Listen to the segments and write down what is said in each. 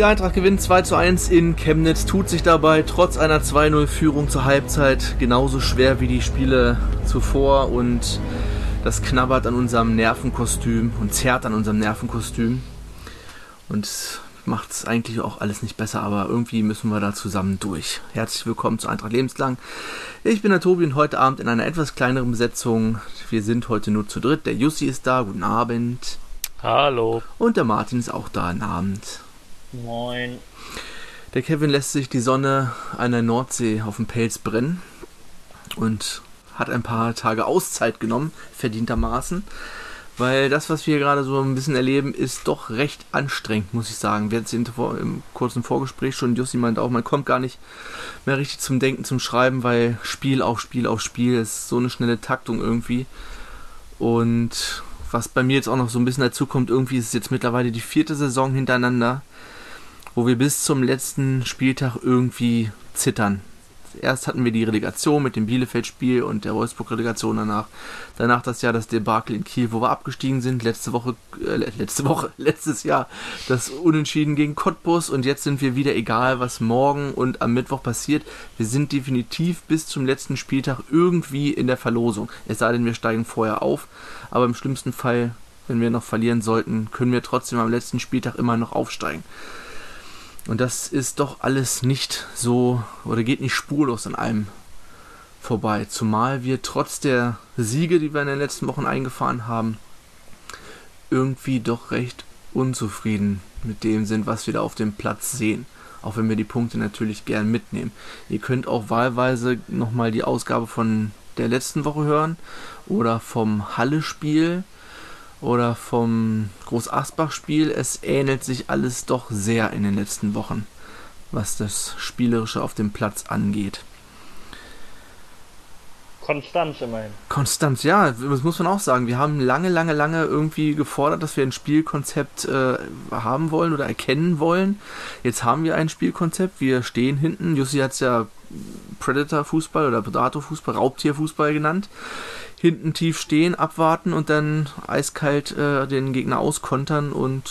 Die Eintracht gewinnt 2 zu 1 in Chemnitz, tut sich dabei trotz einer 2-0-Führung zur Halbzeit genauso schwer wie die Spiele zuvor und das knabbert an unserem Nervenkostüm und zerrt an unserem Nervenkostüm und macht es eigentlich auch alles nicht besser, aber irgendwie müssen wir da zusammen durch. Herzlich willkommen zu Eintracht Lebenslang. Ich bin der Tobi und heute Abend in einer etwas kleineren Besetzung. Wir sind heute nur zu dritt. Der Jussi ist da, guten Abend. Hallo. Und der Martin ist auch da, guten Abend. Moin. Der Kevin lässt sich die Sonne an der Nordsee auf dem Pelz brennen und hat ein paar Tage Auszeit genommen, verdientermaßen. Weil das, was wir gerade so ein bisschen erleben, ist doch recht anstrengend, muss ich sagen. Wir hatten es im kurzen Vorgespräch schon, Jussi meint auch, man kommt gar nicht mehr richtig zum Denken, zum Schreiben, weil Spiel auf Spiel auf Spiel ist so eine schnelle Taktung irgendwie. Und was bei mir jetzt auch noch so ein bisschen dazu kommt, irgendwie ist es jetzt mittlerweile die vierte Saison hintereinander, wo wir bis zum letzten Spieltag irgendwie zittern. Erst hatten wir die Relegation mit dem Bielefeld-Spiel und der Wolfsburg-Relegation danach. Danach das Jahr das Debakel in Kiel, wo wir abgestiegen sind. Letzte Woche, äh, letzte Woche, letztes Jahr das Unentschieden gegen Cottbus und jetzt sind wir wieder egal, was morgen und am Mittwoch passiert. Wir sind definitiv bis zum letzten Spieltag irgendwie in der Verlosung. Es sei denn, wir steigen vorher auf. Aber im schlimmsten Fall, wenn wir noch verlieren sollten, können wir trotzdem am letzten Spieltag immer noch aufsteigen. Und das ist doch alles nicht so oder geht nicht spurlos an einem vorbei. Zumal wir trotz der Siege, die wir in den letzten Wochen eingefahren haben, irgendwie doch recht unzufrieden mit dem sind, was wir da auf dem Platz sehen. Auch wenn wir die Punkte natürlich gern mitnehmen. Ihr könnt auch wahlweise nochmal die Ausgabe von der letzten Woche hören oder vom Halle-Spiel oder vom Groß-Asbach-Spiel. Es ähnelt sich alles doch sehr in den letzten Wochen, was das Spielerische auf dem Platz angeht. Konstanz immerhin. Konstanz, ja, das muss man auch sagen. Wir haben lange, lange, lange irgendwie gefordert, dass wir ein Spielkonzept äh, haben wollen oder erkennen wollen. Jetzt haben wir ein Spielkonzept, wir stehen hinten. Jussi hat es ja Predator-Fußball oder Predator-Fußball, Raubtier-Fußball genannt hinten tief stehen, abwarten und dann eiskalt äh, den Gegner auskontern und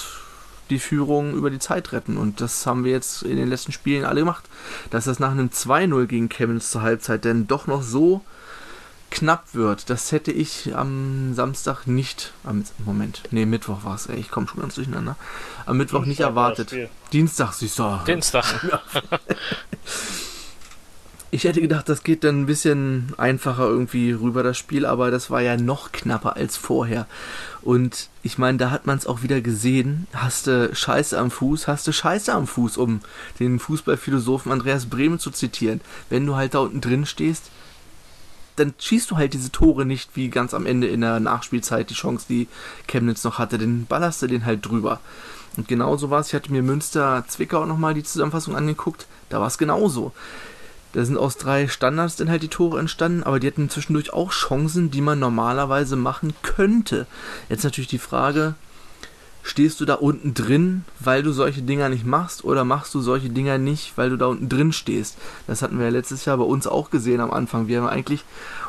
die Führung über die Zeit retten. Und das haben wir jetzt in den letzten Spielen alle gemacht. Dass das nach einem 2-0 gegen Chemnitz zur Halbzeit denn doch noch so knapp wird, das hätte ich am Samstag nicht, am Moment, nee, Mittwoch war es, ich komme schon ganz durcheinander, am Mittwoch Dienstag nicht erwartet. Dienstag, du. Dienstag. Ich hätte gedacht, das geht dann ein bisschen einfacher irgendwie rüber, das Spiel, aber das war ja noch knapper als vorher. Und ich meine, da hat man es auch wieder gesehen. Hast du Scheiße am Fuß, hast du Scheiße am Fuß, um den Fußballphilosophen Andreas Bremen zu zitieren. Wenn du halt da unten drin stehst, dann schießt du halt diese Tore nicht wie ganz am Ende in der Nachspielzeit die Chance, die Chemnitz noch hatte. Den ballerst du den halt drüber. Und genauso war es. Ich hatte mir Münster-Zwickau nochmal die Zusammenfassung angeguckt. Da war es genauso. Da sind aus drei Standards dann halt die Tore entstanden, aber die hatten zwischendurch auch Chancen, die man normalerweise machen könnte. Jetzt natürlich die Frage, stehst du da unten drin, weil du solche Dinger nicht machst, oder machst du solche Dinger nicht, weil du da unten drin stehst? Das hatten wir ja letztes Jahr bei uns auch gesehen am Anfang. Wir haben eigentlich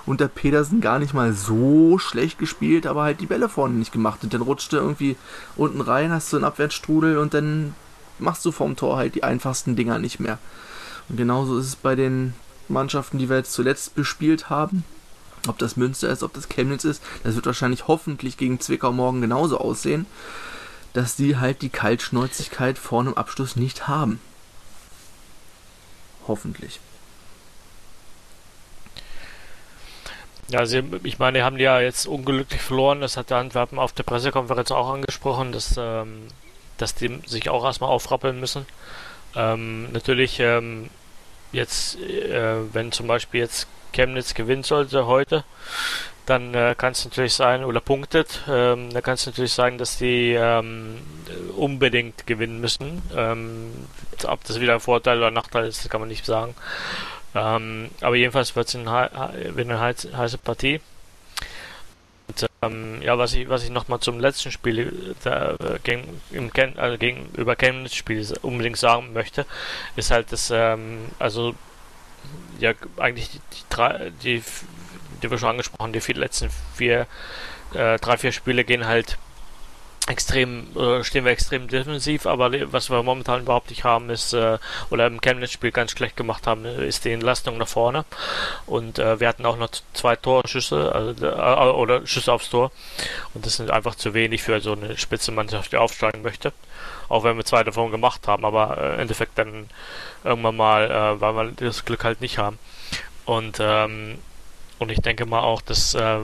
unter Pedersen gar nicht mal so schlecht gespielt, aber halt die Bälle vorne nicht gemacht. Und dann rutschte irgendwie unten rein, hast du einen Abwärtsstrudel und dann machst du vom Tor halt die einfachsten Dinger nicht mehr. Und genauso ist es bei den Mannschaften, die wir jetzt zuletzt bespielt haben. Ob das Münster ist, ob das Chemnitz ist, das wird wahrscheinlich hoffentlich gegen Zwickau morgen genauso aussehen, dass die halt die Kaltschnäuzigkeit vor einem Abschluss nicht haben. Hoffentlich. Ja, also ich meine, die haben ja jetzt unglücklich verloren. Das hat der Antwerpen auf der Pressekonferenz auch angesprochen, dass, ähm, dass die sich auch erstmal aufrappeln müssen. Ähm, natürlich ähm, jetzt, äh, wenn zum Beispiel jetzt Chemnitz gewinnen sollte heute, dann äh, kann es natürlich sein, oder punktet, ähm, dann kann es natürlich sein, dass die ähm, unbedingt gewinnen müssen. Ähm, ob das wieder ein Vorteil oder Nachteil ist, kann man nicht sagen. Ähm, aber jedenfalls wird es eine heiße Partie. Und, ähm, ja, was ich, was ich nochmal zum letzten Spiel da, äh, gegen, im Ken, also gegenüber Chemnitz Spiel unbedingt sagen möchte, ist halt, dass, ähm, also, ja, eigentlich die, die drei, die, die wir schon angesprochen, die vier, letzten vier, äh, drei, vier Spiele gehen halt extrem, äh, stehen wir extrem defensiv, aber was wir momentan überhaupt nicht haben, ist, äh, oder im Chemnitz-Spiel ganz schlecht gemacht haben, ist die Entlastung nach vorne. Und äh, wir hatten auch noch zwei Torschüsse, also, äh, oder Schüsse aufs Tor. Und das sind einfach zu wenig für so eine Spitzenmannschaft, die aufsteigen möchte. Auch wenn wir zwei davon gemacht haben, aber äh, im Endeffekt dann irgendwann mal, äh, weil wir das Glück halt nicht haben. Und, ähm, und ich denke mal auch, dass äh,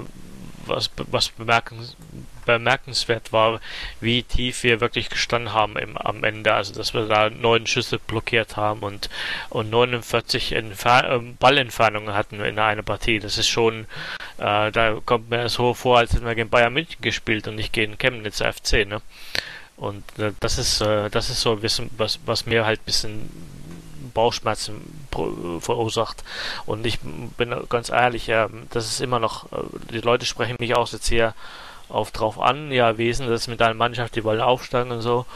was, was bemerkens, bemerkenswert war, wie tief wir wirklich gestanden haben im, am Ende. Also, dass wir da neun Schüsse blockiert haben und, und 49 Entfer äh, Ballentfernungen hatten in einer Partie. Das ist schon, äh, da kommt mir so vor, als hätten wir gegen Bayern München gespielt und nicht gegen Chemnitz FC, ne? Und äh, das ist, äh, das ist so ein bisschen, was, was mir halt ein bisschen Bauchschmerzen verursacht. Und ich bin ganz ehrlich, äh, das ist immer noch, äh, die Leute sprechen mich auch jetzt hier auf drauf an, ja, wie ist denn das mit deiner Mannschaft, die wollen aufsteigen und so.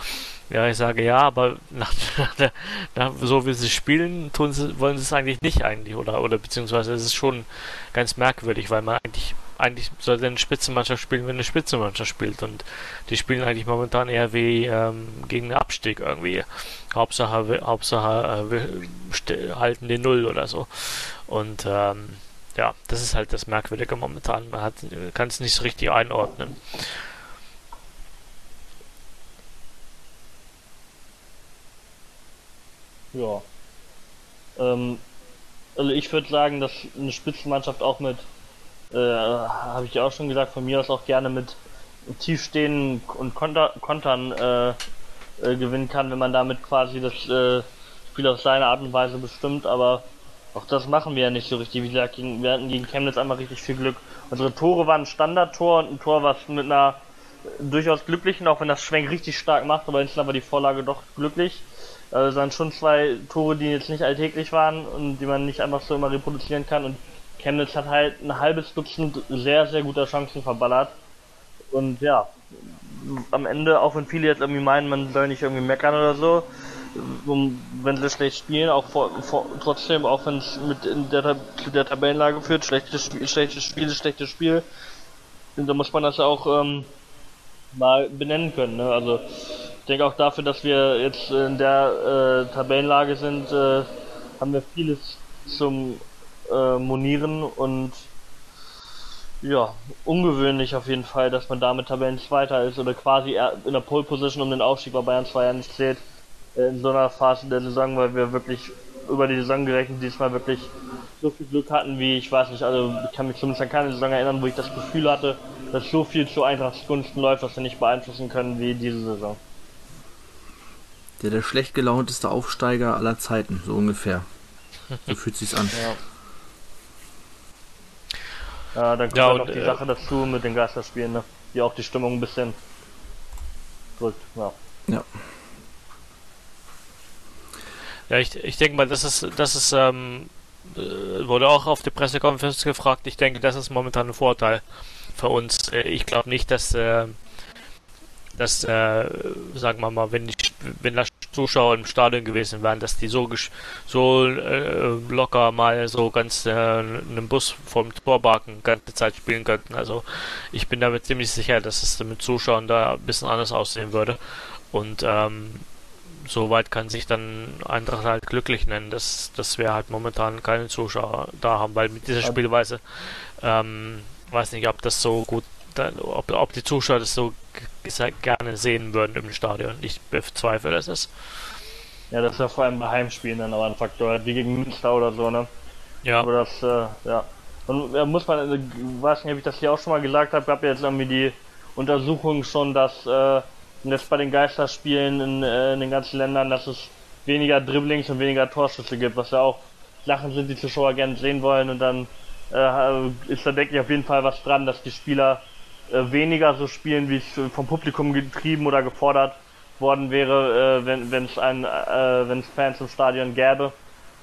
Ja, ich sage ja, aber nach, nach, nach so wie sie spielen, tun sie, wollen sie es eigentlich nicht eigentlich, oder, oder beziehungsweise es ist schon ganz merkwürdig, weil man eigentlich, eigentlich sollte eine Spitzenmannschaft spielen, wenn eine Spitzenmannschaft spielt und die spielen eigentlich momentan eher wie ähm, gegen den Abstieg irgendwie. Hauptsache, Hauptsache äh, halten die Null oder so. Und ähm, ja, das ist halt das Merkwürdige momentan. Man kann es nicht so richtig einordnen. Ja. Ähm, also ich würde sagen, dass eine Spitzenmannschaft auch mit, äh, habe ich auch schon gesagt, von mir aus auch gerne mit tiefstehenden und Konter, Kontern äh, äh, gewinnen kann, wenn man damit quasi das äh, Spiel auf seine Art und Weise bestimmt, aber auch das machen wir ja nicht so richtig. Wie gesagt, wir hatten gegen Chemnitz einmal richtig viel Glück. Unsere Tore waren ein Standardtor und ein Tor, was mit einer durchaus glücklichen, auch wenn das Schwenk richtig stark macht, aber insgesamt war die Vorlage doch glücklich. Also es waren schon zwei Tore, die jetzt nicht alltäglich waren und die man nicht einfach so immer reproduzieren kann. Und Chemnitz hat halt ein halbes Dutzend sehr, sehr guter Chancen verballert. Und ja, am Ende, auch wenn viele jetzt irgendwie meinen, man soll nicht irgendwie meckern oder so, wenn sie schlecht spielen, auch vor, vor, trotzdem, auch wenn es mit der, zu der Tabellenlage führt, schlechtes Spiel, schlechtes Spiel schlechtes Spiel, da muss man das auch ähm, mal benennen können. Ne? Also denke auch dafür, dass wir jetzt in der äh, Tabellenlage sind, äh, haben wir vieles zum äh, Monieren und ja, ungewöhnlich auf jeden Fall, dass man damit Tabellenzweiter ist oder quasi in der Pole Position um den Aufstieg bei Bayern 2 ja nicht zählt in so einer Phase der Saison, weil wir wirklich über die Saison gerechnet diesmal wirklich so viel Glück hatten, wie ich weiß nicht, also ich kann mich zumindest an keine Saison erinnern, wo ich das Gefühl hatte, dass so viel zu Eintrachts Gunsten läuft, was wir nicht beeinflussen können wie diese Saison. Der der schlecht gelaunteste Aufsteiger aller Zeiten, so ungefähr. So fühlt sich's an. Ja. Ja, dann kommt ja, noch die äh, Sache dazu mit den Geisterspielen, ne? die auch die Stimmung ein bisschen drückt. Ja. ja. Ja, ich, ich denke mal, das ist, das ist, ähm, äh, wurde auch auf der Pressekonferenz gefragt. Ich denke, das ist momentan ein Vorteil für uns. Äh, ich glaube nicht, dass, äh, dass, äh, sagen wir mal, wenn die, wenn da Zuschauer im Stadion gewesen wären, dass die so, so äh, locker mal so ganz äh, einen Bus vom Torbaken ganze Zeit spielen könnten. Also ich bin damit ziemlich sicher, dass es mit Zuschauern da ein bisschen anders aussehen würde. Und ähm, soweit kann sich dann Eintracht halt glücklich nennen, dass, dass wir halt momentan keine Zuschauer da haben, weil mit dieser Spielweise, ähm, weiß nicht, ob das so gut, ob, ob die Zuschauer das so gerne sehen würden im Stadion. Ich bezweifle es. Ja, das ist ja vor allem bei Heimspielen dann aber ein Faktor, wie gegen Münster oder so, ne? Ja. Aber das, äh, ja. Und ja, muss man, ich äh, weiß nicht, ob ich das hier auch schon mal gesagt habe, gab ja jetzt irgendwie die Untersuchung schon, dass äh, jetzt bei den Geisterspielen in, äh, in den ganzen Ländern, dass es weniger Dribblings und weniger Torschüsse gibt, was ja auch Sachen sind, die Zuschauer gerne sehen wollen. Und dann äh, ist da, denke ich, auf jeden Fall was dran, dass die Spieler äh, weniger so spielen, wie es vom Publikum getrieben oder gefordert worden wäre, äh, wenn es ein, äh, wenn es Fans im Stadion gäbe.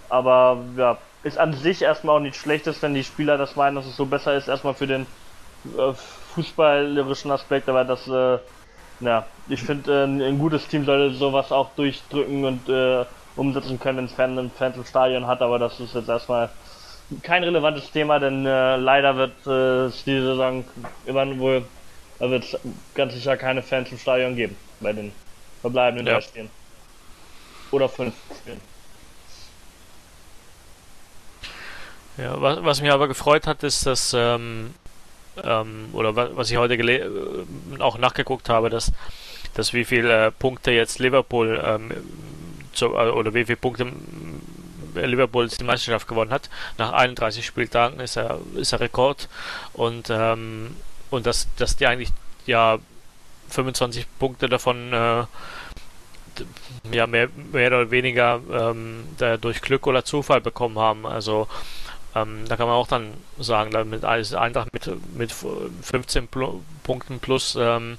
Aber ja, ist an sich erstmal auch nichts Schlechtes, wenn die Spieler das meinen, dass es so besser ist, erstmal für den äh, fußballerischen Aspekt, aber das äh, ja, ich finde, äh, ein gutes Team sollte sowas auch durchdrücken und äh, umsetzen können, wenn es Fans im Stadion hat, aber das ist jetzt erstmal kein relevantes Thema, denn äh, leider wird äh, es diese Saison immer wohl Da wird es ganz sicher keine Fans im Stadion geben bei den verbleibenden Ja. drei Spielen. Oder fünf Spielen. Ja, was, was mich aber gefreut hat, ist, dass, ähm, ähm, oder wa- was ich heute äh, auch nachgeguckt habe, dass, dass wie viele äh, Punkte jetzt Liverpool, ähm, zu, äh, oder wie viele Punkte Liverpool die Meisterschaft gewonnen hat. Nach 31 Spieltagen ist er, ist er Rekord. Und, ähm, und dass, dass die eigentlich ja 25 Punkte davon äh, ja, mehr, mehr oder weniger ähm, durch Glück oder Zufall bekommen haben. Also ähm, da kann man auch dann sagen, damit Eintracht mit, mit 15 Plu Punkten plus ähm,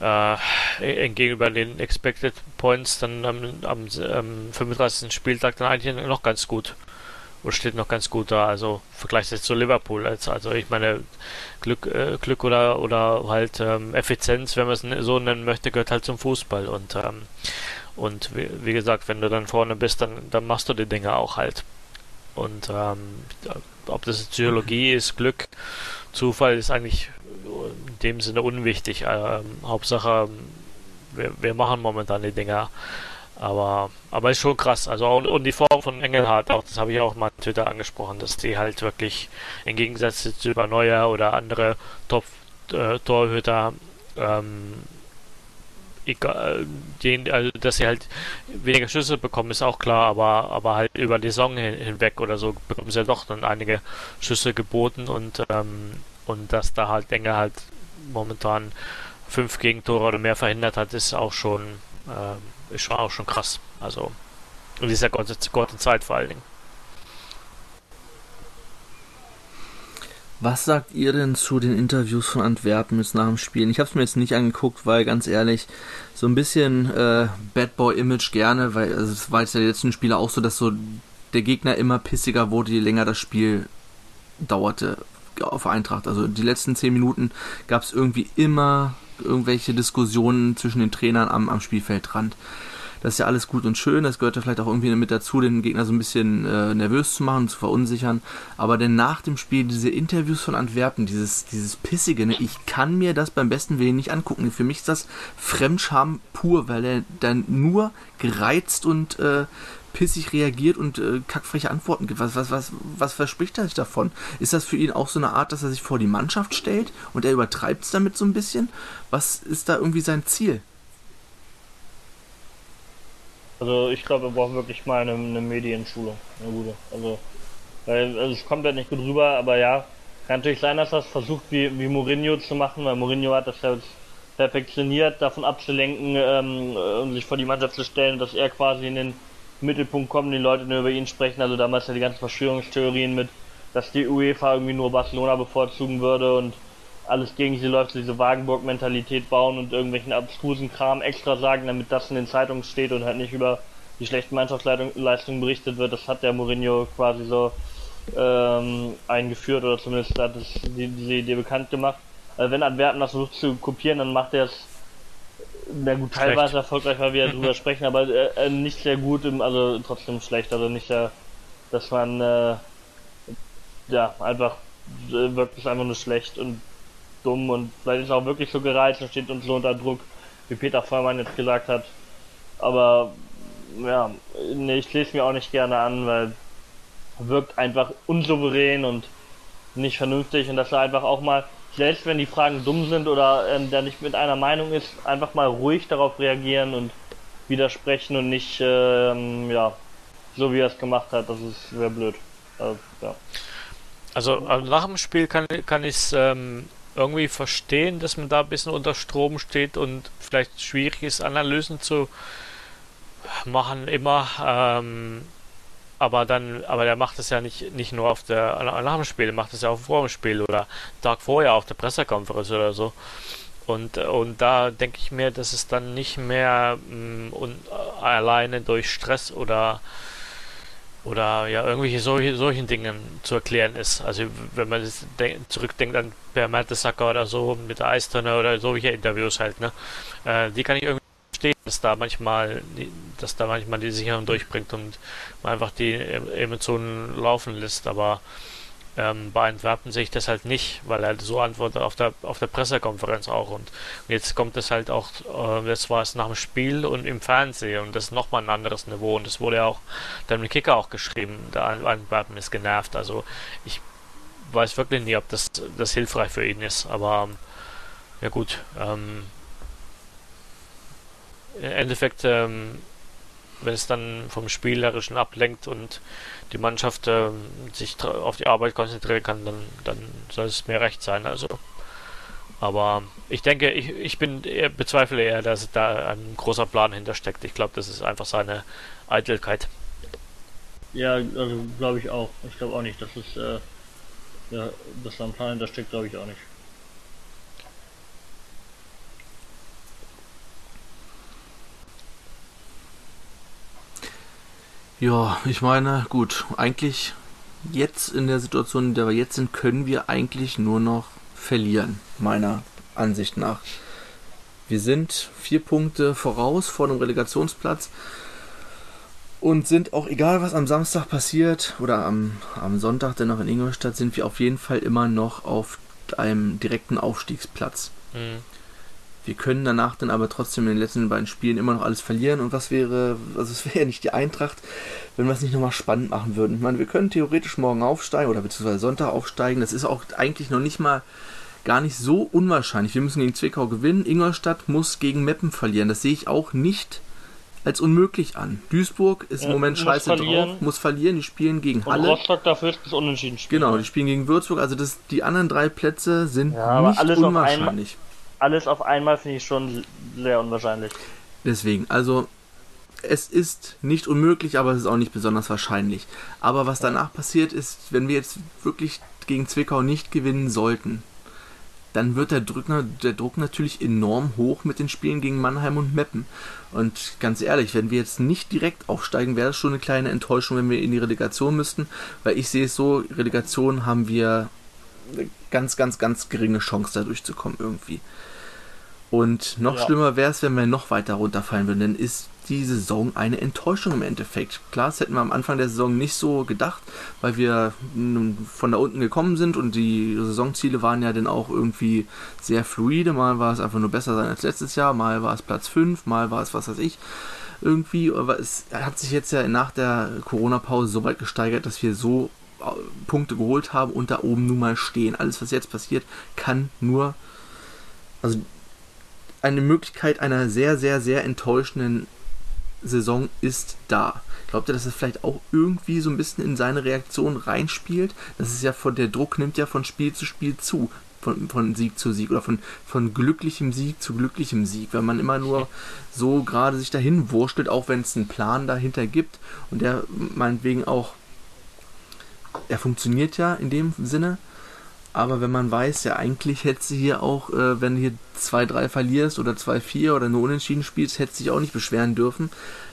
äh, gegenüber den Expected Points dann am, am, am 35. Spieltag dann eigentlich noch ganz gut oder steht noch ganz gut da. Also Vergleich jetzt zu Liverpool. Also, ich meine Glück, äh, Glück oder oder halt ähm, Effizienz, wenn man es so nennen möchte, gehört halt zum Fußball und ähm, und wie, wie gesagt, wenn du dann vorne bist, dann dann machst du die Dinge auch halt. Und ähm, ob das Psychologie ist, Glück, Zufall ist eigentlich in dem Sinne unwichtig. Ähm, Hauptsache, wir, wir machen momentan die Dinger. Aber, aber ist schon krass. Also auch, und die Form von Engelhardt, auch das habe ich auch mal auf Twitter angesprochen, dass die halt wirklich im Gegensatz zu über Neuer oder andere Top-Torhüter ähm, egal, den, also, dass sie halt weniger Schüsse bekommen, ist auch klar, aber, aber halt über die Saison hin, hinweg oder so bekommen sie ja doch dann einige Schüsse geboten und, ähm, und dass da halt Engel halt momentan fünf Gegentore oder mehr verhindert hat, ist auch schon, äh, ist schon auch schon krass. Also in dieser kurzen Zeit vor allen Dingen. Was sagt ihr denn zu den Interviews von Antwerpen jetzt nach dem Spielen? Ich habe es mir jetzt nicht angeguckt, weil ganz ehrlich, so ein bisschen äh, Bad Boy Image gerne, weil also es war jetzt die letzten Spiele auch so, dass so der Gegner immer pissiger wurde, je länger das Spiel dauerte auf Eintracht. Also die letzten zehn Minuten gab es irgendwie immer irgendwelche Diskussionen zwischen den Trainern am, am Spielfeldrand. Das ist ja alles gut und schön, das gehört ja vielleicht auch irgendwie mit dazu, den Gegner so ein bisschen äh, nervös zu machen, zu verunsichern. Aber denn nach dem Spiel diese Interviews von Antwerpen, dieses, dieses Pissige, ne, ich kann mir das beim besten Willen nicht angucken. Für mich ist das Fremdscham pur, weil er dann nur gereizt und äh, pissig reagiert und äh, kackfreche Antworten gibt. Was, was, was, was verspricht er sich davon? Ist das für ihn auch so eine Art, dass er sich vor die Mannschaft stellt und er übertreibt es damit so ein bisschen? Was ist da irgendwie sein Ziel? Also ich glaube, wir brauchen wirklich mal eine, eine Medienschulung, eine gute. Also, weil also es kommt ja nicht gut rüber, aber ja, kann natürlich sein, dass er es versucht, wie, wie Mourinho zu machen, weil Mourinho hat das ja jetzt perfektioniert, davon abzulenken ähm, und sich vor die Mannschaft zu stellen, dass er quasi in den Mittelpunkt kommt, die Leute nur über ihn sprechen. Also damals ja die ganzen Verschwörungstheorien mit, dass die UEFA irgendwie nur Barcelona bevorzugen würde und alles gegen sie läuft, diese Wagenburg-Mentalität bauen und irgendwelchen abstrusen Kram extra sagen, damit das in den Zeitungen steht und halt nicht über die schlechten Mannschaftsleistungen berichtet wird. Das hat der Mourinho quasi so ähm, eingeführt oder zumindest hat es die, diese Idee bekannt gemacht. Also wenn Antwerpen das versucht zu kopieren, dann macht er es na gut, teilweise Schlecht. erfolgreich, weil wir drüber sprechen, aber äh, nicht sehr gut, im, also trotzdem schlecht, also nicht sehr, dass man äh, ja einfach äh, wirkt es einfach nur schlecht und dumm und vielleicht ist auch wirklich so gereizt und steht uns so unter Druck, wie Peter Vollmann jetzt gesagt hat. Aber ja, nee, ich lese mir auch nicht gerne an, weil wirkt einfach unsouverän und nicht vernünftig und dass er einfach auch mal, selbst wenn die Fragen dumm sind oder ähm, der nicht mit einer Meinung ist, einfach mal ruhig darauf reagieren und widersprechen und nicht, ähm, ja, so wie er es gemacht hat, das ist sehr blöd. Also, ja. Also, also nach dem Spiel kann, kann ich es ähm, irgendwie verstehen, dass man da ein bisschen unter Strom steht und vielleicht schwierig ist, Analysen zu machen immer. Ähm, aber dann, aber der macht es ja nicht, nicht nur auf der nach dem Spiel, der macht es ja auch vor dem Spiel oder Tag vorher auf der Pressekonferenz oder so. Und, und da denke ich mir, dass es dann nicht mehr mh, und, äh, alleine durch Stress oder oder ja irgendwelche solche, solchen Dingen zu erklären ist. Also wenn man das denk, zurückdenkt an Per Mertesacker oder so mit der Eistonne oder solche Interviews halt, ne? Äh, die kann ich irgendwie verstehen, dass da manchmal dass da manchmal die Sicherung durchbringt und man einfach die Emotionen laufen lässt, aber Ähm, bei Antwerpen sehe ich das halt nicht, weil er so antwortet auf der, auf der Pressekonferenz auch. Und jetzt kommt es halt auch, äh, das war es nach dem Spiel und im Fernsehen und das ist nochmal ein anderes Niveau. Und das wurde ja auch dann im Kicker auch geschrieben, der Antwerpen ist genervt. Also ich weiß wirklich nicht, ob das, das hilfreich für ihn ist, aber ja gut. Ähm, Im Endeffekt ähm, wenn es dann vom Spielerischen ablenkt und die Mannschaft äh, sich auf die Arbeit konzentrieren kann, dann, dann soll es mir recht sein. Also, aber ich denke, ich, ich bin eher, bezweifle eher, dass da ein großer Plan hintersteckt. Ich glaube, das ist einfach seine Eitelkeit. Ja, also glaube ich auch. Ich glaube auch nicht, dass es äh, ja, dass da ein Plan hintersteckt, glaube ich auch nicht. Ja, ich meine, gut, eigentlich jetzt in der Situation, in der wir jetzt sind, können wir eigentlich nur noch verlieren, meiner Ansicht nach. Wir sind vier Punkte voraus vor dem Relegationsplatz und sind auch egal, was am Samstag passiert oder am, am Sonntag denn noch in Ingolstadt, sind wir auf jeden Fall immer noch auf einem direkten Aufstiegsplatz. Mhm. Wir können danach dann aber trotzdem in den letzten beiden Spielen immer noch alles verlieren. Und was wäre, also es wäre ja nicht die Eintracht, wenn wir es nicht nochmal spannend machen würden. Ich meine, wir können theoretisch morgen aufsteigen oder beziehungsweise Sonntag aufsteigen. Das ist auch eigentlich noch nicht mal gar nicht so unwahrscheinlich. Wir müssen gegen Zwickau gewinnen. Ingolstadt muss gegen Meppen verlieren. Das sehe ich auch nicht als unmöglich an. Duisburg ist ja, im Moment scheiße verlieren. drauf, muss verlieren. Die spielen gegen Und Halle. Rostock dafür ist das Unentschieden spielen. Genau, die spielen gegen Würzburg. Also das, die anderen drei Plätze sind ja, nicht unwahrscheinlich alles auf einmal finde ich schon sehr unwahrscheinlich. Deswegen, also es ist nicht unmöglich, aber es ist auch nicht besonders wahrscheinlich. Aber was danach passiert ist, wenn wir jetzt wirklich gegen Zwickau nicht gewinnen sollten, dann wird der Druck, der Druck natürlich enorm hoch mit den Spielen gegen Mannheim und Meppen. Und ganz ehrlich, wenn wir jetzt nicht direkt aufsteigen, wäre das schon eine kleine Enttäuschung, wenn wir in die Relegation müssten, weil ich sehe es so, Relegation haben wir eine ganz, ganz, ganz geringe Chance, da durchzukommen irgendwie. Und noch ja. schlimmer wäre es, wenn wir noch weiter runterfallen würden, dann ist die Saison eine Enttäuschung im Endeffekt. Klar, das hätten wir am Anfang der Saison nicht so gedacht, weil wir von da unten gekommen sind und die Saisonziele waren ja dann auch irgendwie sehr fluide. Mal war es einfach nur besser sein als letztes Jahr, mal war es Platz 5, mal war es was weiß ich irgendwie. Aber es hat sich jetzt ja nach der Corona-Pause so weit gesteigert, dass wir so äh, Punkte geholt haben und da oben nun mal stehen. Alles, was jetzt passiert, kann nur. Also eine Möglichkeit einer sehr, sehr, sehr enttäuschenden Saison ist da. Glaubt ihr, dass es vielleicht auch irgendwie so ein bisschen in seine Reaktion reinspielt? Das ist ja von der Druck nimmt ja von Spiel zu Spiel zu, von, von Sieg zu Sieg oder von, von glücklichem Sieg zu glücklichem Sieg. Wenn man immer nur so gerade sich dahin wurstelt, auch wenn es einen Plan dahinter gibt und der meinetwegen auch, er funktioniert ja in dem Sinne, aber wenn man weiß, ja, eigentlich hätte sie hier auch, äh, wenn du hier 2-3 verlierst oder 2-4 oder nur unentschieden spielst, hätte sich auch nicht beschweren dürfen,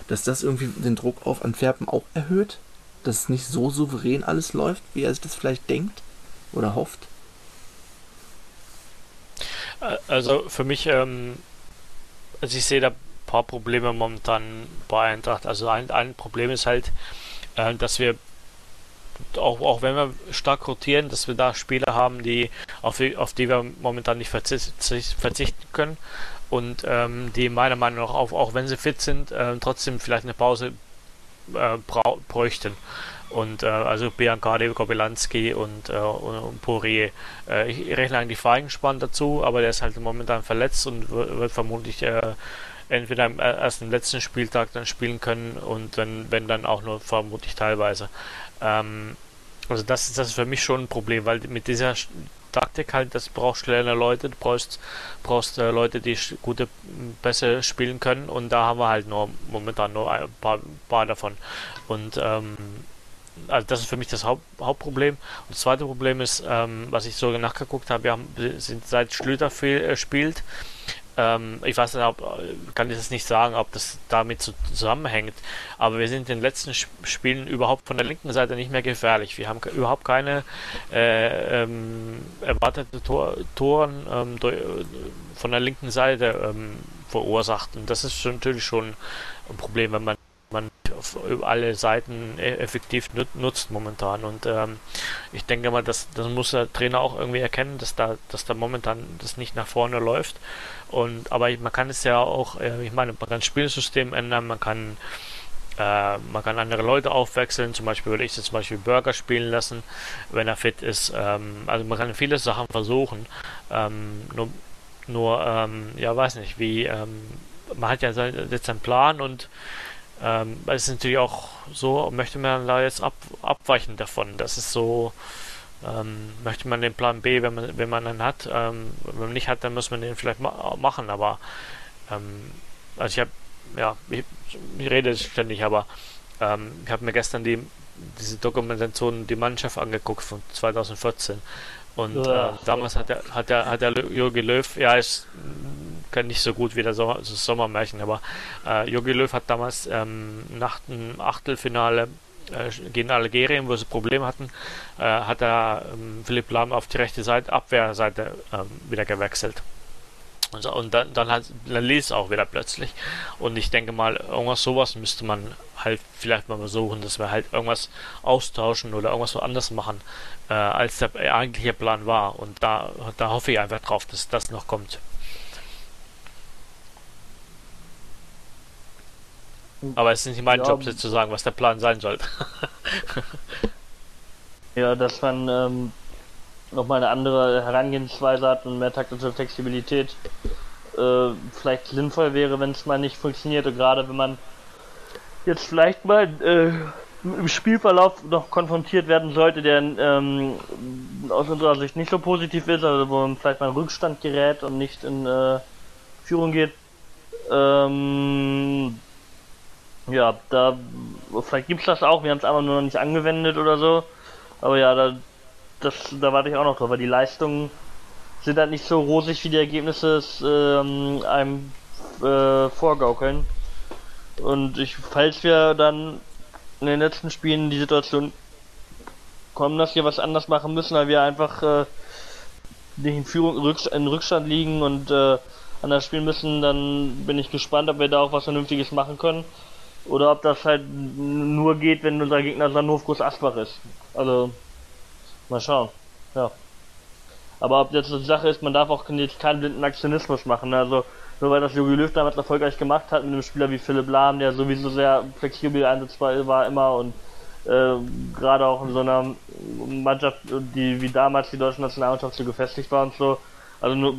dass das irgendwie den Druck auf Antwerpen auch erhöht. Dass es nicht so souverän alles läuft, wie er sich das vielleicht denkt oder hofft. Also für mich, ähm, also ich sehe da ein paar Probleme momentan bei Eintracht. Also ein, ein Problem ist halt, äh, dass wir auch, auch wenn wir stark rotieren, dass wir da Spieler haben, die auf, auf die wir momentan nicht verzichten können und ähm, die meiner Meinung nach, auch, auch wenn sie fit sind, äh, trotzdem vielleicht eine Pause äh, bräuchten. Und äh, also Biancardi, Kobylanski und, äh, und Poirier. Äh, ich rechne eigentlich Feigenspann dazu, aber der ist halt momentan verletzt und wird vermutlich äh, entweder am, erst im letzten Spieltag dann spielen können und wenn, wenn dann auch nur vermutlich teilweise. Ähm, also das, das ist für mich schon ein Problem, weil mit dieser Taktik halt, das brauchst schnelle Leute, du brauchst, brauchst äh, Leute, die gute Pässe spielen können und da haben wir halt nur momentan nur ein paar, paar davon. Und ähm, also das ist für mich das Haupt, Hauptproblem. Und das zweite Problem ist, ähm, was ich so nachgeguckt habe, wir haben, sind seit Schlüter viel, äh, spielt, ähm, ich weiß nicht, ob, kann ich das nicht sagen, ob das damit zusammenhängt, aber wir sind in den letzten Spielen überhaupt von der linken Seite nicht mehr gefährlich. Wir haben überhaupt keine äh, ähm, erwartete Tor, Toren ähm, von der linken Seite ähm, verursacht. Und das ist natürlich schon ein Problem, wenn man, man alle Seiten e-, effektiv nutzt momentan. Und ähm, ich denke mal, das, das muss der Trainer auch irgendwie erkennen, dass da, dass da momentan das nicht nach vorne läuft. Und aber man kann es ja auch, äh, ich meine, man kann das Spielsystem ändern, man kann äh, man kann andere Leute aufwechseln, zum Beispiel würde ich jetzt zum Beispiel Burger spielen lassen, wenn er fit ist. Ähm, also man kann viele Sachen versuchen. Ähm, nur, nur ähm, ja, weiß nicht, wie, ähm, man hat ja jetzt einen Plan und ähm, es ist natürlich auch so, möchte man da jetzt ab, abweichen davon. Das ist so, ähm, möchte man den Plan B, wenn man, wenn man einen hat, ähm, wenn man nicht hat, dann muss man den vielleicht ma machen, aber ähm, also ich habe ja, ich, ich, rede ständig, aber ähm, ich habe mir gestern die, diese Dokumentation Die Mannschaft angeguckt von 2014. Und ja, äh, damals hat der, hat der, hat der Jogi Löw, ja, ist kann nicht so gut wie der Sommer, das Sommermärchen, aber äh, Jogi Löw hat damals ähm, nach dem Achtelfinale gegen Algerien, wo sie Probleme hatten, äh, hat er ähm, Philipp Lahm auf die rechte Seite, Abwehrseite ähm, wieder gewechselt. Und, so, und dann, dann, hat, dann ließ es auch wieder plötzlich. Und ich denke mal, irgendwas sowas müsste man halt vielleicht mal versuchen, dass wir halt irgendwas austauschen oder irgendwas anders machen, äh, als der eigentliche Plan war. Und da, da hoffe ich einfach drauf, dass das noch kommt. Aber es ist nicht mein ja, Job, jetzt zu sagen, was der Plan sein sollte. ja, dass man ähm, nochmal eine andere Herangehensweise hat und mehr taktische Flexibilität äh, vielleicht sinnvoll wäre, wenn es mal nicht funktioniert. Und gerade wenn man jetzt vielleicht mal äh, im Spielverlauf noch konfrontiert werden sollte, der ähm, aus unserer Sicht nicht so positiv ist, also wo man vielleicht mal in Rückstand gerät und nicht in äh, Führung geht. Ähm, ja, da vielleicht gibt's das auch, wir haben es einfach nur noch nicht angewendet oder so. Aber ja, da das, da warte ich auch noch drauf, weil die Leistungen sind halt nicht so rosig, wie die Ergebnisse ähm, einem äh, vorgaukeln. Und ich, falls wir dann in den letzten Spielen die Situation kommen, dass wir was anders machen müssen, weil wir einfach äh, nicht in Führung in Rückstand liegen und äh, anders spielen müssen, dann bin ich gespannt, ob wir da auch was Vernünftiges machen können. Oder ob das halt nur geht, wenn unser Gegner Sanhof Groß Asbach ist. Also Mal schauen. Ja. Aber ob jetzt die Sache ist, man darf auch jetzt keinen blinden Aktionismus machen. Also nur weil das Jogi Löw damals erfolgreich gemacht hat mit einem Spieler wie Philipp Lahm, der sowieso sehr flexibel einsetzbar war immer und äh, gerade auch in so einer Mannschaft, die wie damals die deutsche Nationalmannschaft so gefestigt war und so. Also nur,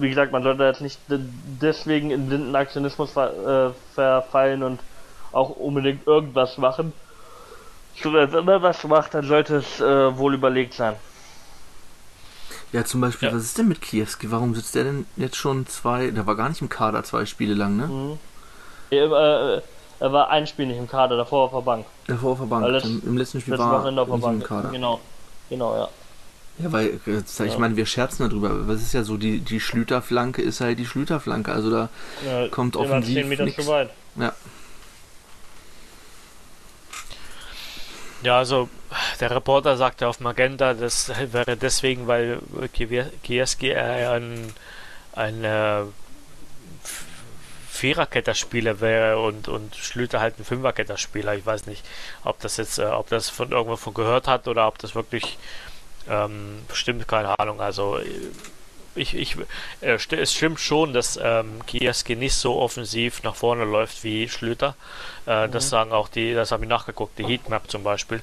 wie gesagt, man sollte jetzt nicht deswegen in blinden Aktionismus ver, äh, verfallen und auch unbedingt irgendwas machen. Wenn man was macht, dann sollte es äh, wohl überlegt sein. Ja, zum Beispiel, ja. was ist denn mit Kiewski? Warum sitzt der denn jetzt schon zwei, der war gar nicht im Kader zwei Spiele lang, ne? Mhm. Er, äh, er war ein Spiel nicht im Kader, davor auf der Bank. Davor auf der Bank, letzt, im letzten Spiel war er Bank. im Kader. Genau, genau, ja. Ja, weil, äh, ich ja. meine, wir scherzen darüber, was ist ja so, die, die Schlüterflanke ist halt die Schlüterflanke, also da ja, kommt offensiv 10 Meter nix. zu weit. Ja. Ja, also der Reporter sagte auf Magenta, das wäre deswegen, weil Kieski ein, ein äh, Viererketterspieler wäre und, und Schlüter halt ein Fünferketterspieler. Ich weiß nicht, ob das jetzt, äh, ob das von irgendwo von gehört hat oder ob das wirklich ähm, stimmt, keine Ahnung. Also ich, ich, äh, es stimmt schon, dass ähm, Kieski nicht so offensiv nach vorne läuft wie Schlüter. Äh, mhm. Das sagen auch die, das habe ich nachgeguckt, die Heatmap zum Beispiel,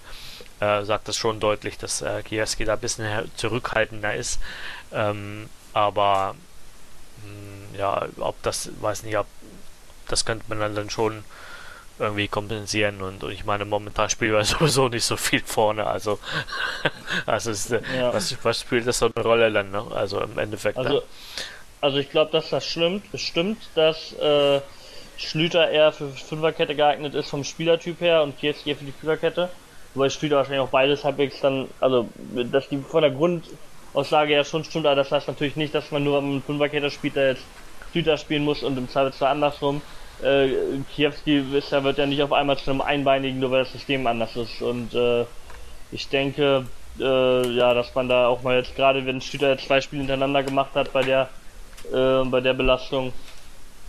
äh, sagt das schon deutlich, dass äh, Kieski da ein bisschen zurückhaltender ist. Ähm, aber mh, hm, ja, ob das, weiß nicht, ob das könnte man dann schon irgendwie kompensieren und, und, ich meine, momentan spielen wir sowieso nicht so viel vorne, also, also ist, äh, ja. was, was, spielt das so eine Rolle dann, ne? also im Endeffekt. Also, also ich glaube, dass das stimmt, bestimmt, dass äh, Schlüter eher für Fünferkette geeignet ist vom Spielertyp her und jetzt eher für die Fünferkette, wobei Schlüter wahrscheinlich auch beides halbwegs dann, also, dass die von der Grundaussage ja schon stimmt, aber das heißt natürlich nicht, dass man nur am Fünferkette spielt, der jetzt Schlüter spielen muss und im Zweifelsfall andersrum äh, Kiewski ist, ja, wird ja nicht auf einmal zu einem Einbeinigen, nur weil das System anders ist. Und äh, ich denke, äh, ja, dass man da auch mal jetzt gerade, wenn Stüter jetzt zwei Spiele hintereinander gemacht hat bei der, äh, bei der Belastung,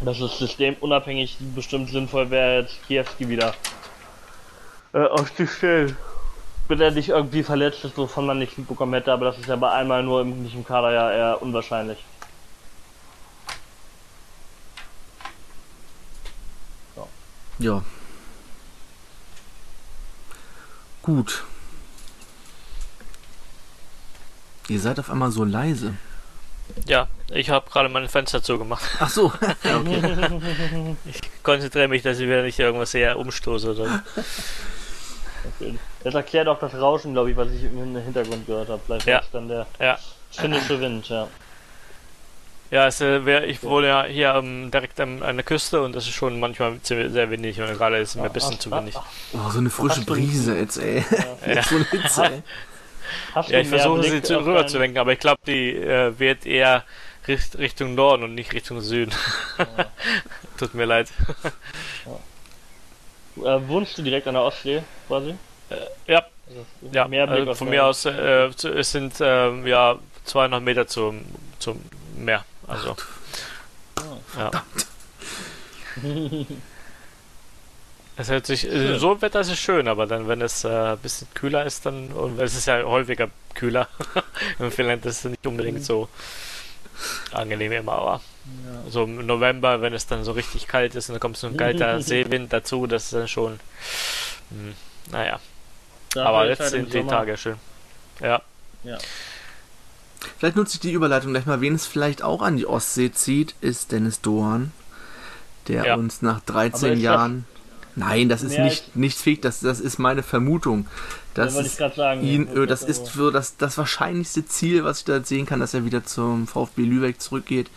dass es systemunabhängig bestimmt sinnvoll wäre, jetzt Kiewski wieder äh, aufzustellen. Wenn er nicht irgendwie verletzt ist, wovon man nicht mitbekommen hätte, aber das ist ja bei einmal nur im, nicht im Kader ja eher unwahrscheinlich. Ja. Gut. Ihr seid auf einmal so leise. Ja, ich habe gerade mein Fenster zugemacht. Ach so. ja, okay. Ich konzentriere mich, dass ich wieder nicht irgendwas sehr umstoße. Oder... Okay. Das erklärt auch das Rauschen, glaube ich, was ich im Hintergrund gehört habe. Vielleicht Ja. dann der Ja. finnische Wind, ja. Ja, es, äh, wär, ich wohne ja hier ähm, direkt an, an der Küste und das ist schon manchmal ziemlich- sehr windig und gerade ist es mir ein bisschen zu windig. Oh, so eine frische Brise jetzt, ey. Ja. so eine Hitze, ey. Hast Ja, ich versuche sie zu, rüber zu lenken, aber ich glaube, die äh, wird eher richt Richtung Norden und nicht Richtung Süden. Tut mir leid. Äh, wohnst du direkt an der Ostsee, quasi? Ja, Also, ja. mehr Blick also auf von mir aus, äh, zu- es sind ähm, ja 200 Meter zum, zum Meer. Also, ja. Es hört sich, äh, so Wetter ist es schön, aber dann, wenn es äh, ein bisschen kühler ist, dann, und es ist ja häufiger kühler, in Finnland ist es nicht unbedingt so angenehm immer, aber so im November, wenn es dann so richtig kalt ist und dann kommt so ein kalter Seewind dazu, das ist dann schon, hm, naja, Dafür aber jetzt halt sind die Sommer- Tage schön. Ja, Vielleicht nutze ich die Überleitung gleich mal. Wen es vielleicht auch an die Ostsee zieht, ist Dennis Dohan, der Ja. uns nach Aber 13 ist das Jahren. Nein, das ist nicht, nicht fake, das, das ist meine Vermutung. Das ist, sagen. ihn, ja. äh, das ist so das, das wahrscheinlichste Ziel, was ich da sehen kann, dass er wieder zum VfB Lübeck zurückgeht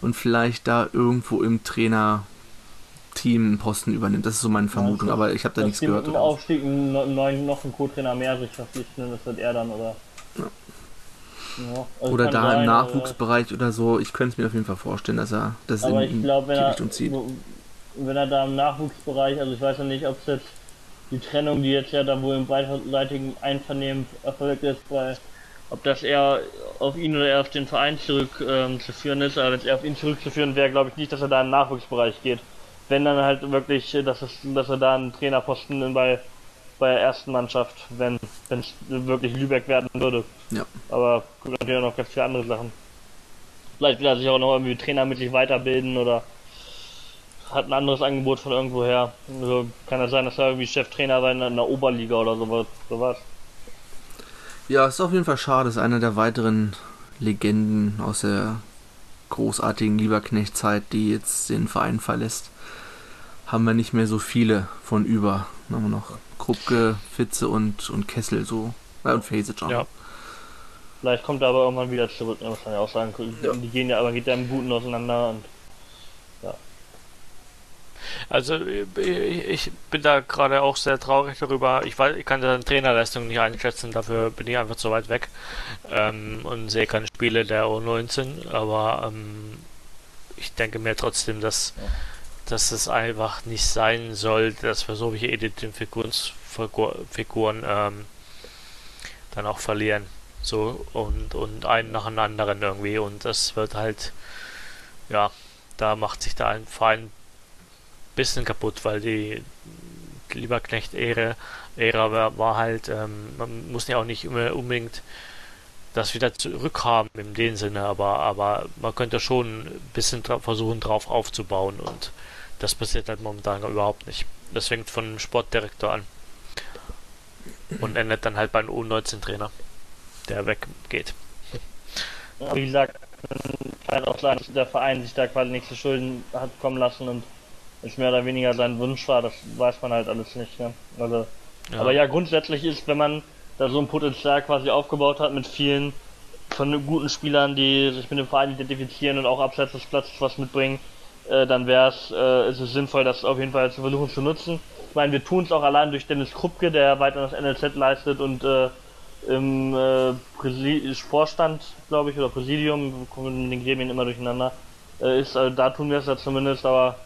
und vielleicht da irgendwo im Trainer-Team einen Posten übernimmt. Das ist so meine Vermutung, das- aber ich habe da nichts gehört. Drauf. Aufstieg einen neuen, noch einen Co-Trainer mehr sich verpflichten, das wird er dann, oder? Ja, also Oder da sein, im aber- Nachwuchsbereich oder so. Ich könnte es mir auf jeden Fall vorstellen, dass er das in, in glaube, wenn die er, Richtung zieht. wenn er da im Nachwuchsbereich, also ich weiß ja nicht, ob es jetzt die Trennung, die jetzt ja da wohl im beidseitigen Einvernehmen erfolgt ist, weil ob das eher auf ihn oder eher auf den Verein zurück ähm, ist, aber wenn es eher auf ihn zurückzuführen wäre, glaube ich nicht, dass er da im Nachwuchsbereich geht. Wenn dann halt wirklich, äh, dass, es, dass er da einen Trainerposten in- bei, bei der ersten Mannschaft, wenn es wirklich Lübeck werden würde. Ja. Aber gibt natürlich auch noch ganz viele andere Sachen. Vielleicht will er sich auch noch irgendwie trainermäßig weiterbilden oder hat ein anderes Angebot von irgendwoher. Also kann es sein, dass er irgendwie Cheftrainer sein in der Oberliga oder sowas. sowas. Ja, ist auf jeden Fall schade. Ist einer der weiteren Legenden aus der großartigen Lieberknecht-Zeit, die jetzt den Verein verlässt. Haben wir nicht mehr so viele von über. Haben wir noch Krupke, Fitze und, und Kessel so. Ja, und auch. Ja. Vielleicht kommt er aber irgendwann wieder zurück, ne, muss man ja auch sagen. Ja. Die gehen ja, aber geht ja im Guten auseinander und Also ich, bin da gerade auch sehr traurig darüber. Ich weiß, ich kann seine Trainerleistung nicht einschätzen, dafür bin ich einfach zu weit weg ähm, und sehe keine Spiele der U19, aber ähm, ich denke mir trotzdem, dass, dass es einfach nicht sein soll, dass wir solche Identifikationsfiguren ähm, dann auch verlieren. So und, und einen nach dem anderen irgendwie und das wird halt ja, da macht sich da ein Verein bisschen kaputt, weil die Lieberknecht-Ära Ära war, war halt, ähm, man muss ja auch nicht immer unbedingt das wieder zurückhaben in dem Sinne, aber, aber man könnte schon ein bisschen versuchen, drauf aufzubauen und das passiert halt momentan überhaupt nicht. Das fängt von dem Sportdirektor an und endet dann halt beim U19-Trainer, der weggeht. Ja, wie gesagt, kann auch sein, dass der Verein sich da quasi nichts zu Schulden hat kommen lassen und es mehr oder weniger sein Wunsch war, das weiß man halt alles nicht. Ne? Also, Ja. Aber ja, grundsätzlich ist, wenn man da so ein Potenzial quasi aufgebaut hat mit vielen von guten Spielern, die sich mit dem Verein identifizieren und auch abseits des Platzes was mitbringen, äh, dann wäre es, äh, ist es sinnvoll, das auf jeden Fall zu versuchen zu nutzen. Ich meine, wir tun es auch allein durch Dennis Krupke, der weiter das NLZ leistet und äh, im äh, Vorstand, glaube ich, oder Präsidium, wir kommen in den Gremien immer durcheinander, äh, ist, äh, da tun wir es ja zumindest, aber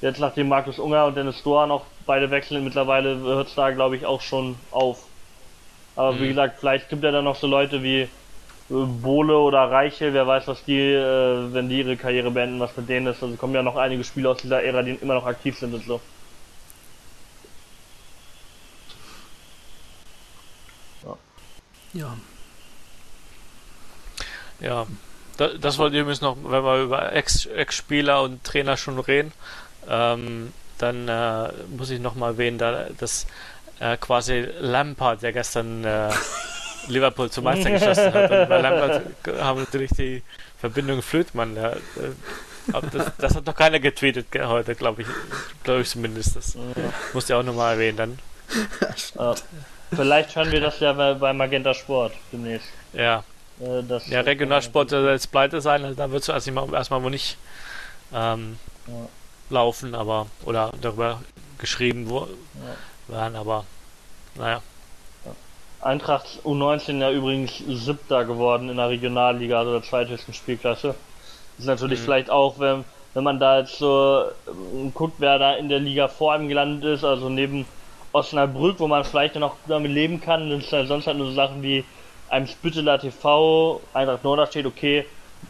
jetzt nachdem Markus Unger und Dennis Dohr noch beide wechseln, mittlerweile hört es da, glaube ich, auch schon auf. Aber wie Mhm. gesagt, vielleicht gibt er dann noch so Leute wie Bohle oder Reiche, wer weiß, was die, äh, wenn die ihre Karriere beenden, was mit denen ist. Also kommen ja noch einige Spieler aus dieser Ära, die immer noch aktiv sind und so. Ja. Ja, das, das wollte ich übrigens noch, wenn wir über Ex- Ex-Spieler und Trainer schon reden, ähm, dann äh, muss ich noch mal erwähnen, da, dass äh, quasi Lampard, der gestern äh, Liverpool zum Meister geschossen hat. Und bei Lampard haben natürlich die Verbindung Flötmann. Ja, äh, das, das hat noch keiner getweetet ge- heute, glaube ich. Glaube ich zumindest. Das musste ich auch nochmal erwähnen dann. Ja. Vielleicht hören wir das ja bei, Magenta Sport demnächst. Ja, Äh, das, ja Regionalsport soll jetzt pleite sein, also da wird es erstmal, erstmal wohl nicht ähm, Ja. laufen, aber oder darüber geschrieben wo, werden, aber naja. Eintracht U19 ja übrigens siebter geworden in der Regionalliga, also der zweithöchsten Spielklasse. Ist natürlich Mhm. vielleicht auch, wenn, wenn man da jetzt so ähm, guckt, wer da in der Liga vor ihm gelandet ist, also neben Osnabrück, wo man vielleicht noch damit leben kann, ist halt sonst halt nur so Sachen wie einem Spitteler TV, Eintracht Norderstedt, okay,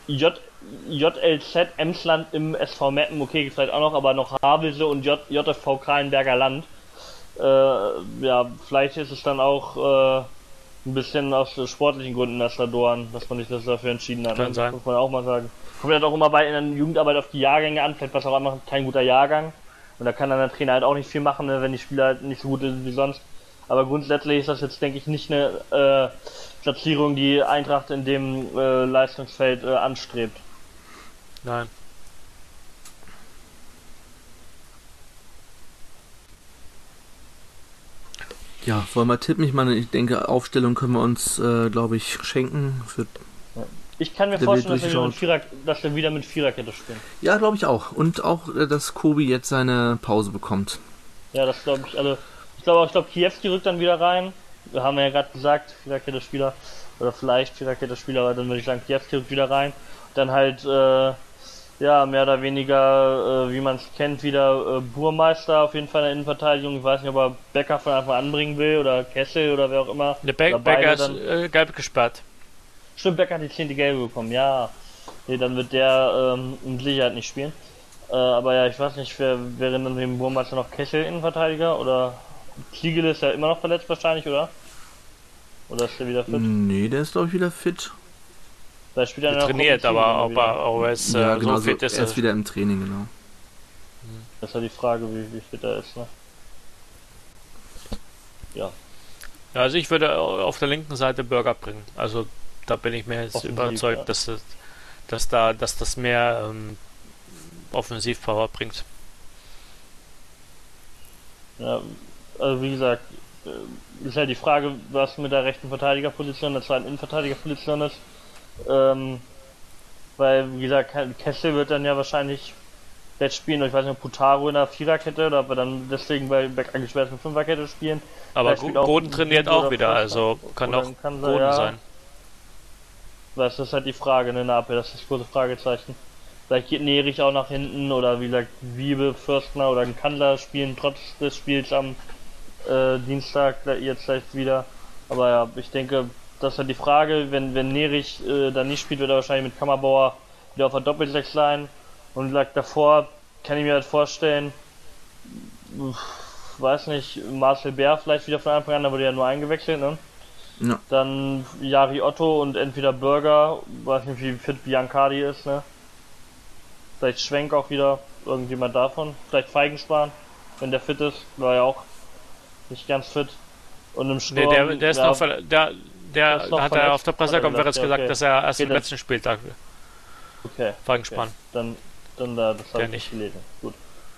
J, JLZ Emsland im SV Meppen, okay, gibt's vielleicht auch noch, aber noch Havelse und J, JFV Kahlenberger Land. Äh, ja, vielleicht ist es dann auch äh, ein bisschen aus sportlichen Gründen das Dorn, dass man sich das dafür entschieden hat. Kann sein. Muss man auch mal sagen. Kommt halt auch immer bei in der Jugendarbeit auf die Jahrgänge an, vielleicht war es auch einfach kein guter Jahrgang. Und da kann dann der Trainer halt auch nicht viel machen, ne, wenn die Spieler halt nicht so gut sind wie sonst. Aber grundsätzlich ist das jetzt, denke ich, nicht eine äh, Platzierung, die Eintracht in dem äh, Leistungsfeld äh, anstrebt. Nein. Ja, wollen wir tippen? Ich meine, ich denke, Aufstellung können wir uns, äh, glaube ich, schenken. Für, Ich kann mir vorstellen, dass wir, wieder mit durchgeschaut. Vierer, dass wir wieder mit Viererkette spielen. ja, glaube ich auch. Und auch, äh, dass Kobi jetzt seine Pause bekommt. Ja, das glaube ich. Also, ich glaube auch, ich glaube, Kiewski rückt dann wieder rein. Wir haben ja gerade gesagt, Viererkette-Spieler. Oder vielleicht Viererkette-Spieler, aber dann würde ich sagen, Kiewski rückt wieder rein. Dann halt, äh, ja, mehr oder weniger, äh, wie man es kennt, wieder äh, Burmeister auf jeden Fall in der Innenverteidigung. Ich weiß nicht, ob er Becker von Anfang an anbringen will oder Kessel oder wer auch immer. Der Be Becker ist dann- äh, gelb gesperrt. Stimmt, Becker hat die 10. Gelbe bekommen, ja. Nee, dann wird der ähm, mit Sicherheit nicht spielen. Äh, aber ja, ich weiß nicht, wer wäre dann neben Burmeister noch Kessel Innenverteidiger oder Kliegel ist ja immer noch verletzt wahrscheinlich, oder? Oder ist der wieder fit? Nee, der ist, glaube ich, wieder fit. Vielleicht spielt er Er trainiert, aber ob er, ob er jetzt, äh, ja, so genau. fit ist, er ist äh, wieder im Training, genau. Das ist ja die Frage, wie, wie fit er ist, ne? Ja, Ja, also ich würde auf der linken Seite Burger bringen. Also da bin ich mir jetzt Offensiv, überzeugt, ja. dass, das, dass, da, dass das mehr ähm, Offensivpower bringt. ja, also wie gesagt, äh, ist halt die Frage, was mit der rechten Verteidigerposition, der zweiten Innenverteidigerposition ist. Ähm, weil, wie gesagt, Kessel wird dann ja wahrscheinlich jetzt spielen. Ich weiß nicht, Putaro in der Viererkette oder ob er dann deswegen bei Beck angesperrt ist mit Fünferkette spielen. Aber Vielleicht spielt ein trainiert auch wieder, also kann auch Kanzler, Goden ja. sein. Das ist halt die Frage, ne, in der Abwehr, das ist das große Fragezeichen. Vielleicht geht Nerich auch nach hinten oder wie gesagt, Wiebe, Fürstner oder ein Kandler spielen trotz des Spiels am äh, Dienstag jetzt vielleicht wieder. Aber ja, ich denke, das ist halt die Frage, wenn, wenn Nerich äh, dann nicht spielt, wird er wahrscheinlich mit Kammerbauer wieder auf der Doppelsechs sein. Und gesagt, davor kann ich mir halt vorstellen, weiß nicht, Marcel Bär vielleicht wieder von Anfang an, da wurde ja nur eingewechselt, ne? Ja. Dann Jari Otto und entweder Burger, weiß nicht wie fit Biancardi ist, ne? Vielleicht Schwenk auch wieder, irgendjemand davon. Vielleicht Feigenspahn, wenn der fit ist, war ja auch nicht ganz fit. Und im Nee, Sturm, der, der ist ja, noch der, Der hat er auf der er Pressekonferenz gesagt, okay. dass er erst im letzten Spieltag okay, Feigen okay. Dann, dann da, das habe ich nicht. gelesen. Gut.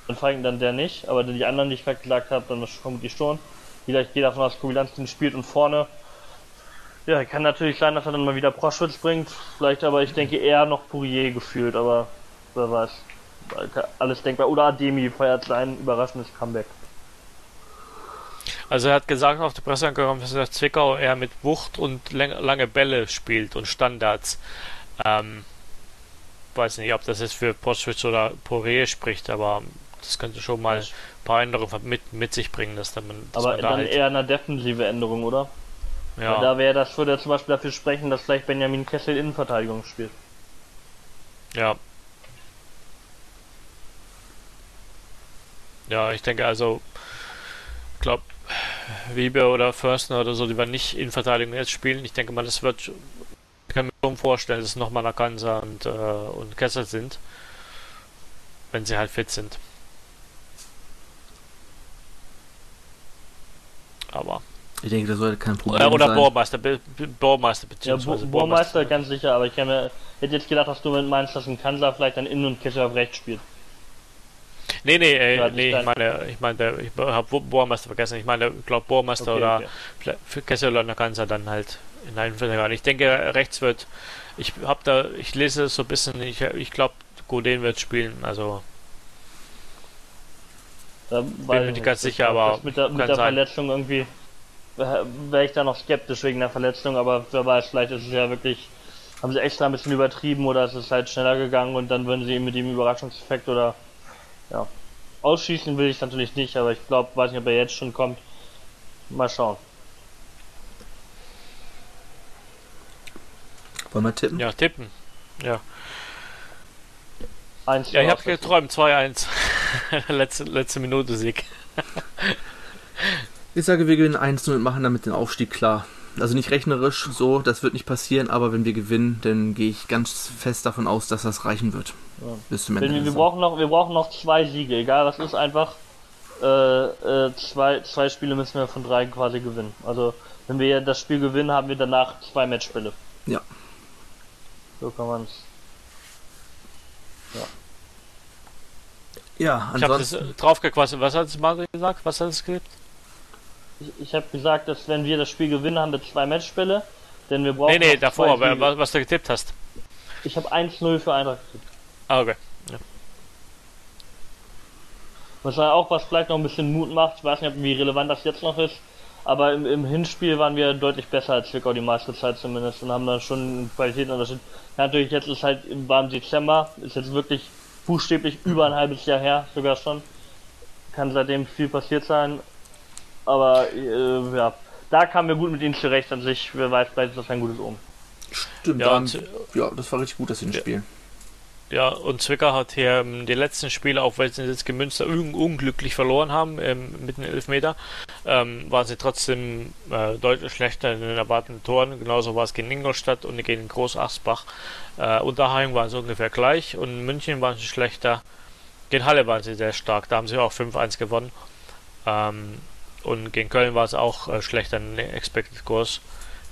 Dann Feigen dann der nicht, aber die anderen, die ich gerade gesagt habe, dann vermutlich schon. Wie gesagt, ich gehe davon aus, den spielt und vorne. Ja, kann natürlich sein, dass er dann mal wieder Proschwitz bringt. Vielleicht aber, ich denke eher noch Pourier gefühlt, aber wer weiß. Alles denkbar. Oder Ademi feiert sein überraschendes Comeback. Also er hat gesagt auf der Pressekonferenz, dass Zwickau eher mit Wucht und lange Bälle spielt und Standards. Ähm, weiß nicht, ob das jetzt für Postwitz oder Poré spricht, aber das könnte schon mal ein paar Änderungen mit, mit sich bringen, dass, dann man, dass Aber man da dann halt eher eine defensive Änderung, oder? Ja. Da wäre das würde zum Beispiel dafür sprechen, dass vielleicht Benjamin Kessel Innenverteidigung spielt. Ja. Ja, ich denke also, ich glaube, Wiebe oder Förster oder so, die werden nicht Innenverteidigung jetzt spielen. Ich denke mal, das wird, ich kann mir schon vorstellen, dass es nochmal Nakansa und, äh, und Kessel sind, wenn sie halt fit sind. Aber ich denke, das sollte kein Problem oder, oder sein. Bohrmeister, Bohrmeister Ja, Bo Bohrmeister ganz sicher, aber ich mir, hätte jetzt gedacht, dass du meinst, dass ein Kanzler vielleicht dann innen und Kessel auf rechts spielt. Nee, nee, äh, nee ich meine, ich meine, ich habe Bohrmeister vergessen. Ich meine, ich glaube Bohrmeister okay, oder okay. für Kessel oder Kanzler dann halt in einem Innenverteidiger. Ich denke, rechts wird, ich habe da, ich lese so ein bisschen, ich, ich glaube, Godin wird spielen, also da bin mir nicht ganz sicher, aber mit der, mit der Verletzung irgendwie wäre ich da noch skeptisch wegen der Verletzung, aber wer weiß, vielleicht ist es ja wirklich, haben sie extra ein bisschen übertrieben oder ist es halt schneller gegangen und dann würden sie mit dem Überraschungseffekt oder ja. Ausschießen will ich natürlich nicht, aber ich glaube, weiß nicht, ob er jetzt schon kommt. Mal schauen. Wollen wir tippen? Ja, tippen. Ja. Eins ja, ich habe geträumt, 2-1. letzte, letzte Minute Sieg. Ich sage, wir gewinnen 1-0 und machen damit den Aufstieg klar. Also nicht rechnerisch so, das wird nicht passieren, aber wenn wir gewinnen, dann gehe ich ganz fest davon aus, dass das reichen wird. Ja. Bis zum Ende. Wir, wir, brauchen noch, wir brauchen noch zwei Siege, egal was ist, einfach äh, äh, zwei, zwei Spiele müssen wir von drei quasi gewinnen. Also wenn wir das Spiel gewinnen, haben wir danach zwei Matchspiele. Ja. So kann man es. Ja. Ja, ansonsten. Ich habe drauf gequatscht. Was hat es Mario gesagt? Was hat es gibt? Ich, ich habe gesagt, dass wenn wir das Spiel gewinnen, haben wir zwei Matchspiele. Denn wir brauchen. Nee, nee, davor, was, was du getippt hast. Ich habe 1-0 für Eintracht getippt. Ah, okay. Ja. Was auch was vielleicht noch ein bisschen Mut macht, ich weiß nicht, wie relevant das jetzt noch ist, aber im, im Hinspiel waren wir deutlich besser als Zwickau die meiste Zeit zumindest und haben dann schon einen Qualitätsunterschied. Ja, natürlich, jetzt ist halt im warmen Dezember, ist jetzt wirklich buchstäblich über ein halbes Jahr her, sogar schon. Kann seitdem viel passiert sein, aber äh, ja, da kamen wir gut mit ihnen zurecht an sich. Wer weiß, vielleicht ist das ein gutes Um. Stimmt, ja, dann, ja, das war richtig gut, dass sie ein ja. Ja, und Zwickau hat hier ähm, die letzten Spiele, auch weil sie jetzt Gemünster un unglücklich verloren haben ähm, mit den Elfmeter, ähm, waren sie trotzdem äh, deutlich schlechter in den erwarteten Toren. Genauso war es gegen Ingolstadt und gegen Großachsbach. Äh, Unterhaching waren sie ungefähr gleich und in München waren sie schlechter. Gegen Halle waren sie sehr stark, da haben sie auch 5-1 gewonnen. Ähm, und gegen Köln war es auch äh, schlechter in Expected Scores.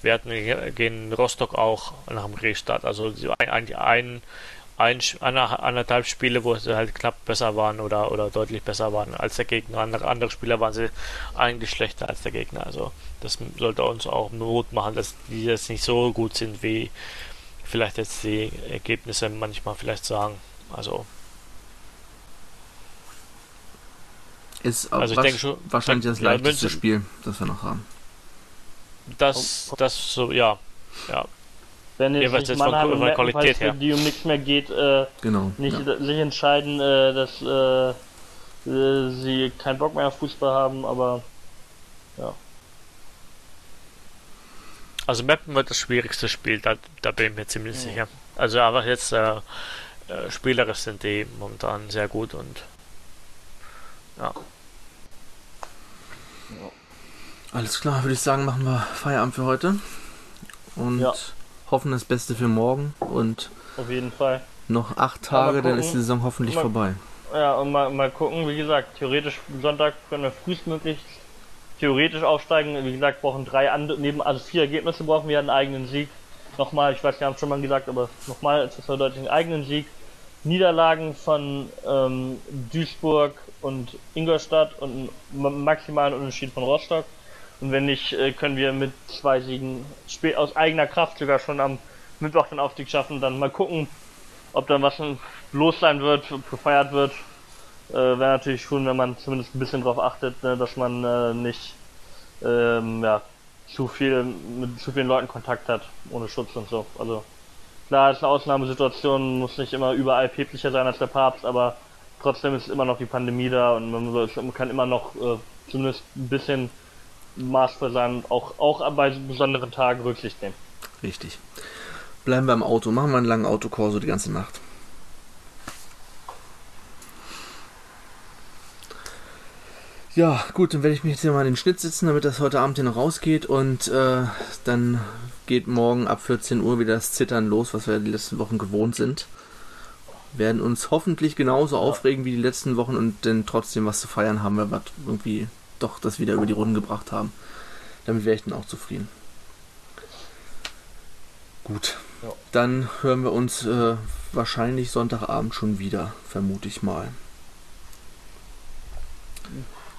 Wir hatten gegen Rostock auch nach dem Restart, also eigentlich ein, ein, anderthalb Spiele, wo sie halt knapp besser waren oder, oder deutlich besser waren als der Gegner. Andere, andere Spieler waren sie eigentlich schlechter als der Gegner. Also das sollte uns auch Mut machen, dass die jetzt nicht so gut sind, wie vielleicht jetzt die Ergebnisse manchmal vielleicht sagen. Also Ist also ich denke schon, wahrscheinlich das leichteste Spiel, das wir noch haben. Das, das so, ja. ja. Wenn jetzt, jetzt von, von Qualität her. die um nichts mehr geht, äh, genau, nicht ja. sich entscheiden, äh, dass äh, äh, sie keinen Bock mehr auf Fußball haben, aber ja. Also Mappen wird das schwierigste Spiel, da, da bin ich mir ziemlich ja. sicher. Also einfach jetzt äh, äh, spielerisch sind die momentan sehr gut und ja. Alles klar, würde ich sagen, machen wir Feierabend für heute. Und ja. Hoffen das Beste für morgen. Und auf jeden Fall. Noch acht Tage, dann ist die Saison hoffentlich mal, vorbei. Ja, und mal, mal gucken, wie gesagt, theoretisch Sonntag können wir frühestmöglich theoretisch aufsteigen. Wie gesagt, brauchen drei andere, neben also vier Ergebnisse brauchen wir einen eigenen Sieg. Nochmal, ich weiß, wir haben es schon mal gesagt, aber nochmal, es ist deutlich einen eigenen Sieg. Niederlagen von ähm, Duisburg und Ingolstadt und einen maximalen Unterschied von Rostock. Und wenn nicht, äh, können wir mit zwei Siegen aus eigener Kraft sogar schon am Mittwoch den Aufstieg schaffen. Dann mal gucken, ob dann was los sein wird, gefeiert wird. Äh, Wäre natürlich schon, wenn man zumindest ein bisschen darauf achtet, ne, dass man äh, nicht ähm, ja, zu viel mit zu vielen Leuten Kontakt hat, ohne Schutz und so. Also Klar, ist eine Ausnahmesituation, muss nicht immer überall päpstlicher sein als der Papst, aber trotzdem ist immer noch die Pandemie da und man, man kann immer noch äh, zumindest ein bisschen und auch, auch bei besonderen Tagen Rücksicht nehmen. Richtig. Bleiben wir im Auto. Machen wir einen langen Autokorso die ganze Nacht. Ja, gut, dann werde ich mich jetzt hier mal in den Schnitt sitzen, damit das heute Abend hier noch rausgeht und äh, dann geht morgen ab 14 Uhr wieder das Zittern los, was wir die letzten Wochen gewohnt sind. Werden uns hoffentlich genauso aufregen wie die letzten Wochen und dann trotzdem was zu feiern haben, weil wir irgendwie doch das wieder über die Runden gebracht haben. Damit wäre ich dann auch zufrieden. Gut, ja. dann hören wir uns äh, wahrscheinlich Sonntagabend schon wieder, vermute ich mal.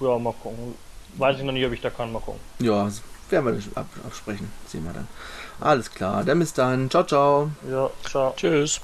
Ja, mal gucken. Weiß ich noch nicht, ob ich da kann, mal gucken. Ja, werden wir ab absprechen. Sehen wir dann. Alles klar, dann bis dann. Ciao, ciao. Ja, ciao. Tschüss.